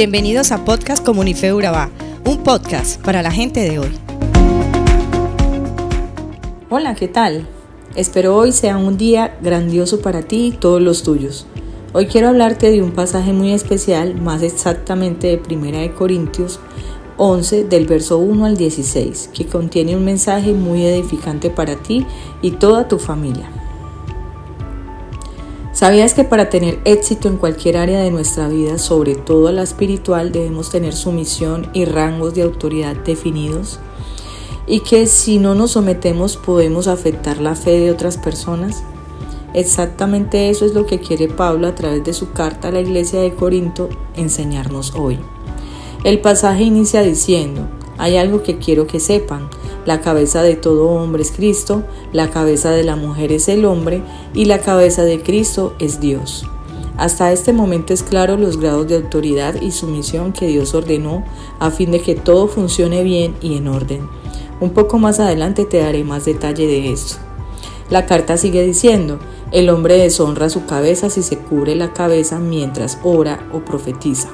Bienvenidos a Podcast Comunife Urabá, un podcast para la gente de hoy. Hola, ¿qué tal? Espero hoy sea un día grandioso para ti y todos los tuyos. Hoy quiero hablarte de un pasaje muy especial, más exactamente de Primera de Corintios 11 del verso 1 al 16, que contiene un mensaje muy edificante para ti y toda tu familia. ¿Sabías que para tener éxito en cualquier área de nuestra vida, sobre todo la espiritual, debemos tener sumisión y rangos de autoridad definidos? Y que si no nos sometemos podemos afectar la fe de otras personas? Exactamente eso es lo que quiere Pablo a través de su carta a la iglesia de Corinto enseñarnos hoy. El pasaje inicia diciendo, hay algo que quiero que sepan, la cabeza de todo hombre es Cristo, la cabeza de la mujer es el hombre y la cabeza de Cristo es Dios. Hasta este momento es claro los grados de autoridad y sumisión que Dios ordenó a fin de que todo funcione bien y en orden. Un poco más adelante te daré más detalle de esto. La carta sigue diciendo, el hombre deshonra su cabeza si se cubre la cabeza mientras ora o profetiza.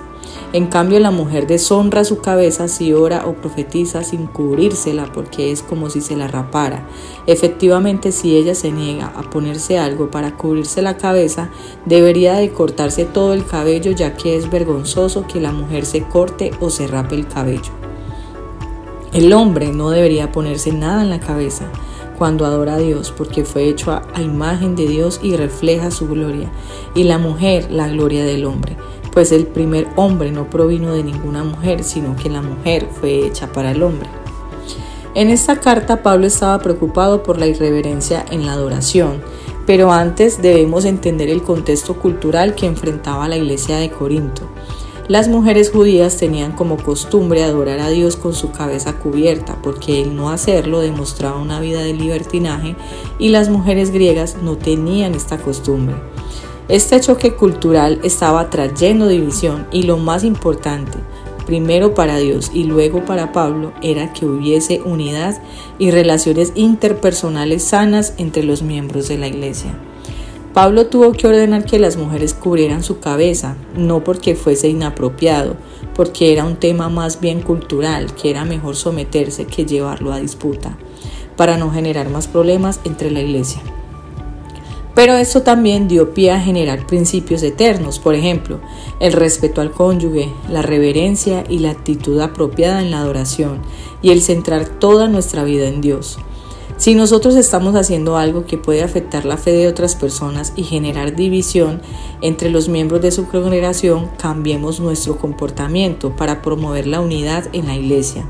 En cambio, la mujer deshonra su cabeza si ora o profetiza sin cubrírsela porque es como si se la rapara. Efectivamente, si ella se niega a ponerse algo para cubrirse la cabeza, debería de cortarse todo el cabello ya que es vergonzoso que la mujer se corte o se rape el cabello. El hombre no debería ponerse nada en la cabeza cuando adora a Dios, porque fue hecho a, imagen de Dios y refleja su gloria, y la mujer la gloria del hombre, pues el primer hombre no provino de ninguna mujer, sino que la mujer fue hecha para el hombre. En esta carta Pablo estaba preocupado por la irreverencia en la adoración, pero antes debemos entender el contexto cultural que enfrentaba la iglesia de Corinto. Las mujeres judías tenían como costumbre adorar a Dios con su cabeza cubierta, porque el no hacerlo demostraba una vida de libertinaje y las mujeres griegas no tenían esta costumbre. Este choque cultural estaba trayendo división y lo más importante, primero para Dios y luego para Pablo, era que hubiese unidad y relaciones interpersonales sanas entre los miembros de la iglesia. Pablo tuvo que ordenar que las mujeres cubrieran su cabeza, no porque fuese inapropiado, porque era un tema más bien cultural, que era mejor someterse que llevarlo a disputa, para no generar más problemas entre la iglesia. Pero esto también dio pie a generar principios eternos, por ejemplo, el respeto al cónyuge, la reverencia y la actitud apropiada en la adoración, y el centrar toda nuestra vida en Dios. Si nosotros estamos haciendo algo que puede afectar la fe de otras personas y generar división entre los miembros de su congregación, cambiemos nuestro comportamiento para promover la unidad en la iglesia.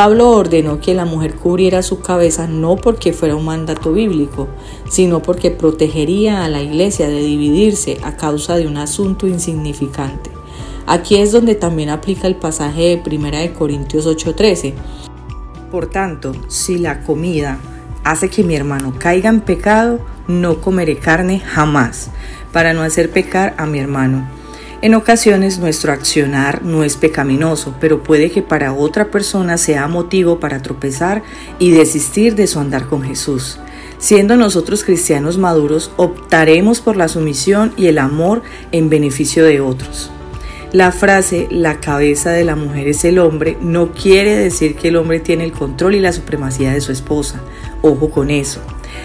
Pablo ordenó que la mujer cubriera su cabeza no porque fuera un mandato bíblico, sino porque protegería a la iglesia de dividirse a causa de un asunto insignificante. Aquí es donde también aplica el pasaje de 1 Corintios 8:13 por tanto, si la comida hace que mi hermano caiga en pecado, no comeré carne jamás, para no hacer pecar a mi hermano. En ocasiones nuestro accionar no es pecaminoso, pero puede que para otra persona sea motivo para tropezar y desistir de su andar con Jesús. Siendo nosotros cristianos maduros, optaremos por la sumisión y el amor en beneficio de otros. La frase la cabeza de la mujer es el hombre no quiere decir que el hombre tiene el control y la supremacía de su esposa. Ojo con eso.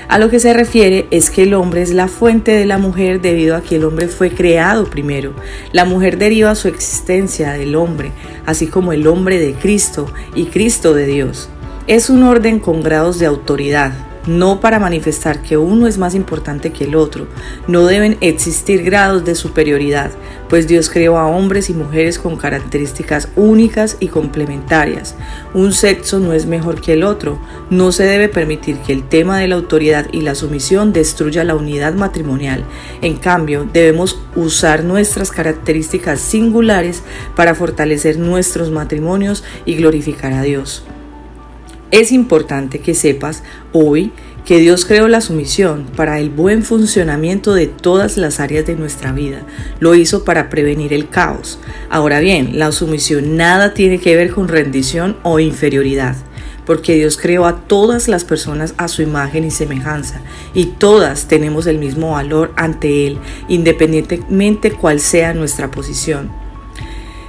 A lo que se refiere es que el hombre es la fuente de la mujer debido a que el hombre fue creado primero. La mujer deriva su existencia del hombre, así como el hombre de Cristo y Cristo de Dios. Es un orden con grados de autoridad, no para manifestar que uno es más importante que el otro. No deben existir grados de superioridad, pues Dios creó a hombres y mujeres con características únicas y complementarias. Un sexo no es mejor que el otro. No se debe permitir que el tema de la autoridad y la sumisión destruya la unidad matrimonial. En cambio, debemos usar nuestras características singulares para fortalecer nuestros matrimonios y glorificar a Dios. Es importante que sepas hoy que Dios creó la sumisión para el buen funcionamiento de todas las áreas de nuestra vida. Lo hizo para prevenir el caos. Ahora bien, la sumisión nada tiene que ver con rendición o inferioridad, porque Dios creó a todas las personas a su imagen y semejanza, y todas tenemos el mismo valor ante Él, independientemente cuál sea nuestra posición.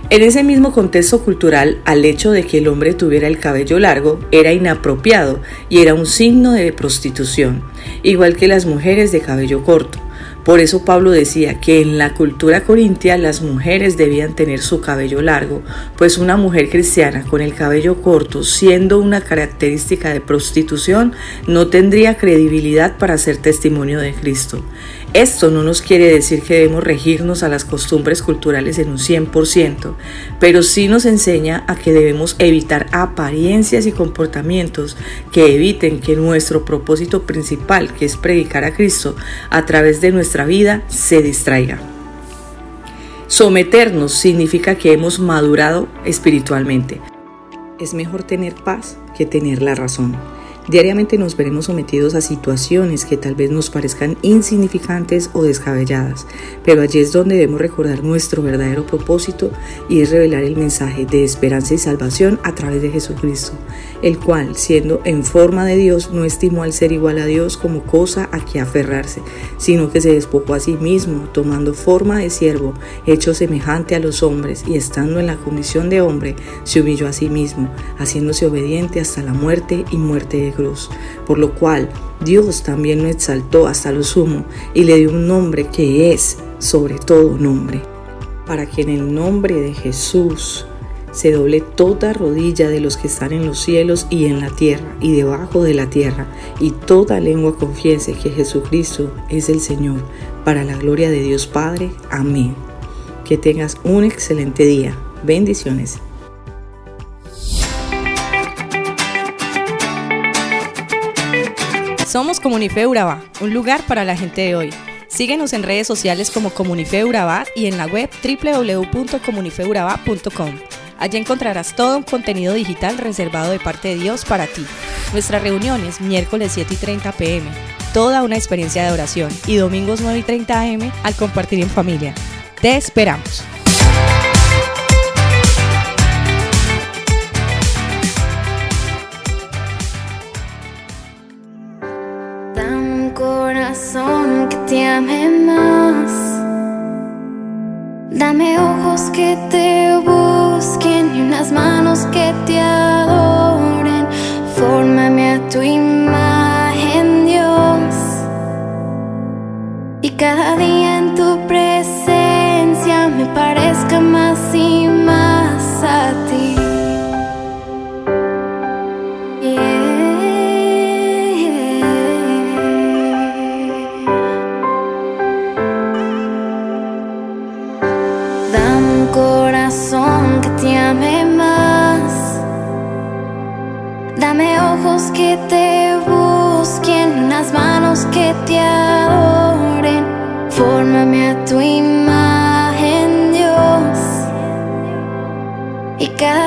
En ese mismo contexto cultural, al hecho de que el hombre tuviera el cabello largo era inapropiado y era un signo de prostitución, igual que las mujeres de cabello corto. Por eso Pablo decía que en la cultura corintia las mujeres debían tener su cabello largo, pues una mujer cristiana con el cabello corto, siendo una característica de prostitución, no tendría credibilidad para ser testimonio de Cristo. Esto no nos quiere decir que debemos regirnos a las costumbres culturales en un 100%, pero sí nos enseña a que debemos evitar apariencias y comportamientos que eviten que nuestro propósito principal, que es predicar a Cristo a través de nuestra vida, se distraiga. Someternos significa que hemos madurado espiritualmente. Es mejor tener paz que tener la razón. Diariamente nos veremos sometidos a situaciones que tal vez nos parezcan insignificantes o descabelladas, pero allí es donde debemos recordar nuestro verdadero propósito y es revelar el mensaje de esperanza y salvación a través de Jesucristo, el cual, siendo en forma de Dios, no estimó al ser igual a Dios como cosa a que aferrarse, sino que se despojó a sí mismo, tomando forma de siervo, hecho semejante a los hombres, y estando en la condición de hombre, se humilló a sí mismo, haciéndose obediente hasta la muerte y muerte de cruz, por lo cual Dios también lo exaltó hasta lo sumo y le dio un nombre que es sobre todo nombre, para que en el nombre de Jesús se doble toda rodilla de los que están en los cielos y en la tierra y debajo de la tierra, y toda lengua confiese que Jesucristo es el Señor, para la gloria de Dios Padre. Amén. Que tengas un excelente día. Bendiciones. Somos Comunife Urabá, un lugar para la gente de hoy. Síguenos en redes sociales como Comunife Urabá y en la web www.comunifeurabá.com. Allí encontrarás todo un contenido digital reservado de parte de Dios para ti. Nuestras reuniones miércoles 7 y 30 pm, toda una experiencia de oración y domingos 9 y 30 am al compartir en familia. Te esperamos. Corazón que te ame más. Dame ojos que te busquen y unas manos que te adoren. Fórmame a tu imagen, Dios. Y cada día que te busquen, unas manos que te adoren. Fórmame a tu imagen, Dios. Y cada